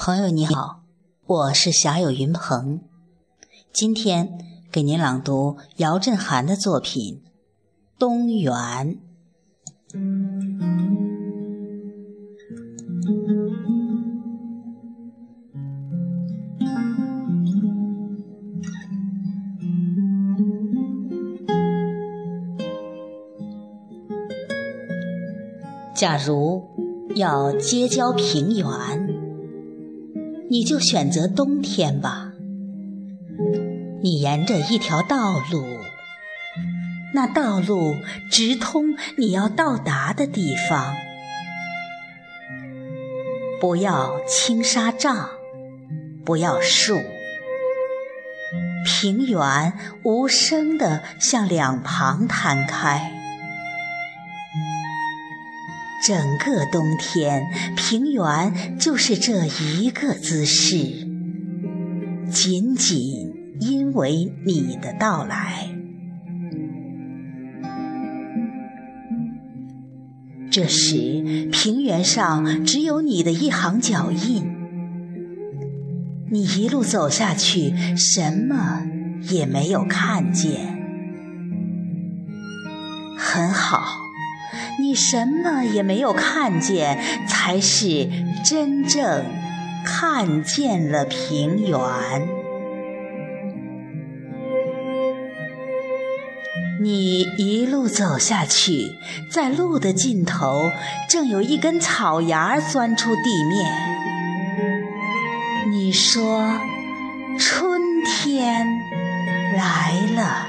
朋友你好，我是侠友云鹏，今天给您朗读姚振涵的作品《东园》。假如要结交平原。你就选择冬天吧。你沿着一条道路，那道路直通你要到达的地方。不要青纱帐，不要树，平原无声地向两旁摊开。整个冬天，平原就是这一个姿势，仅仅因为你的到来。这时，平原上只有你的一行脚印，你一路走下去，什么也没有看见。很好。你什么也没有看见，才是真正看见了平原。你一路走下去，在路的尽头，正有一根草芽钻出地面。你说：“春天来了。”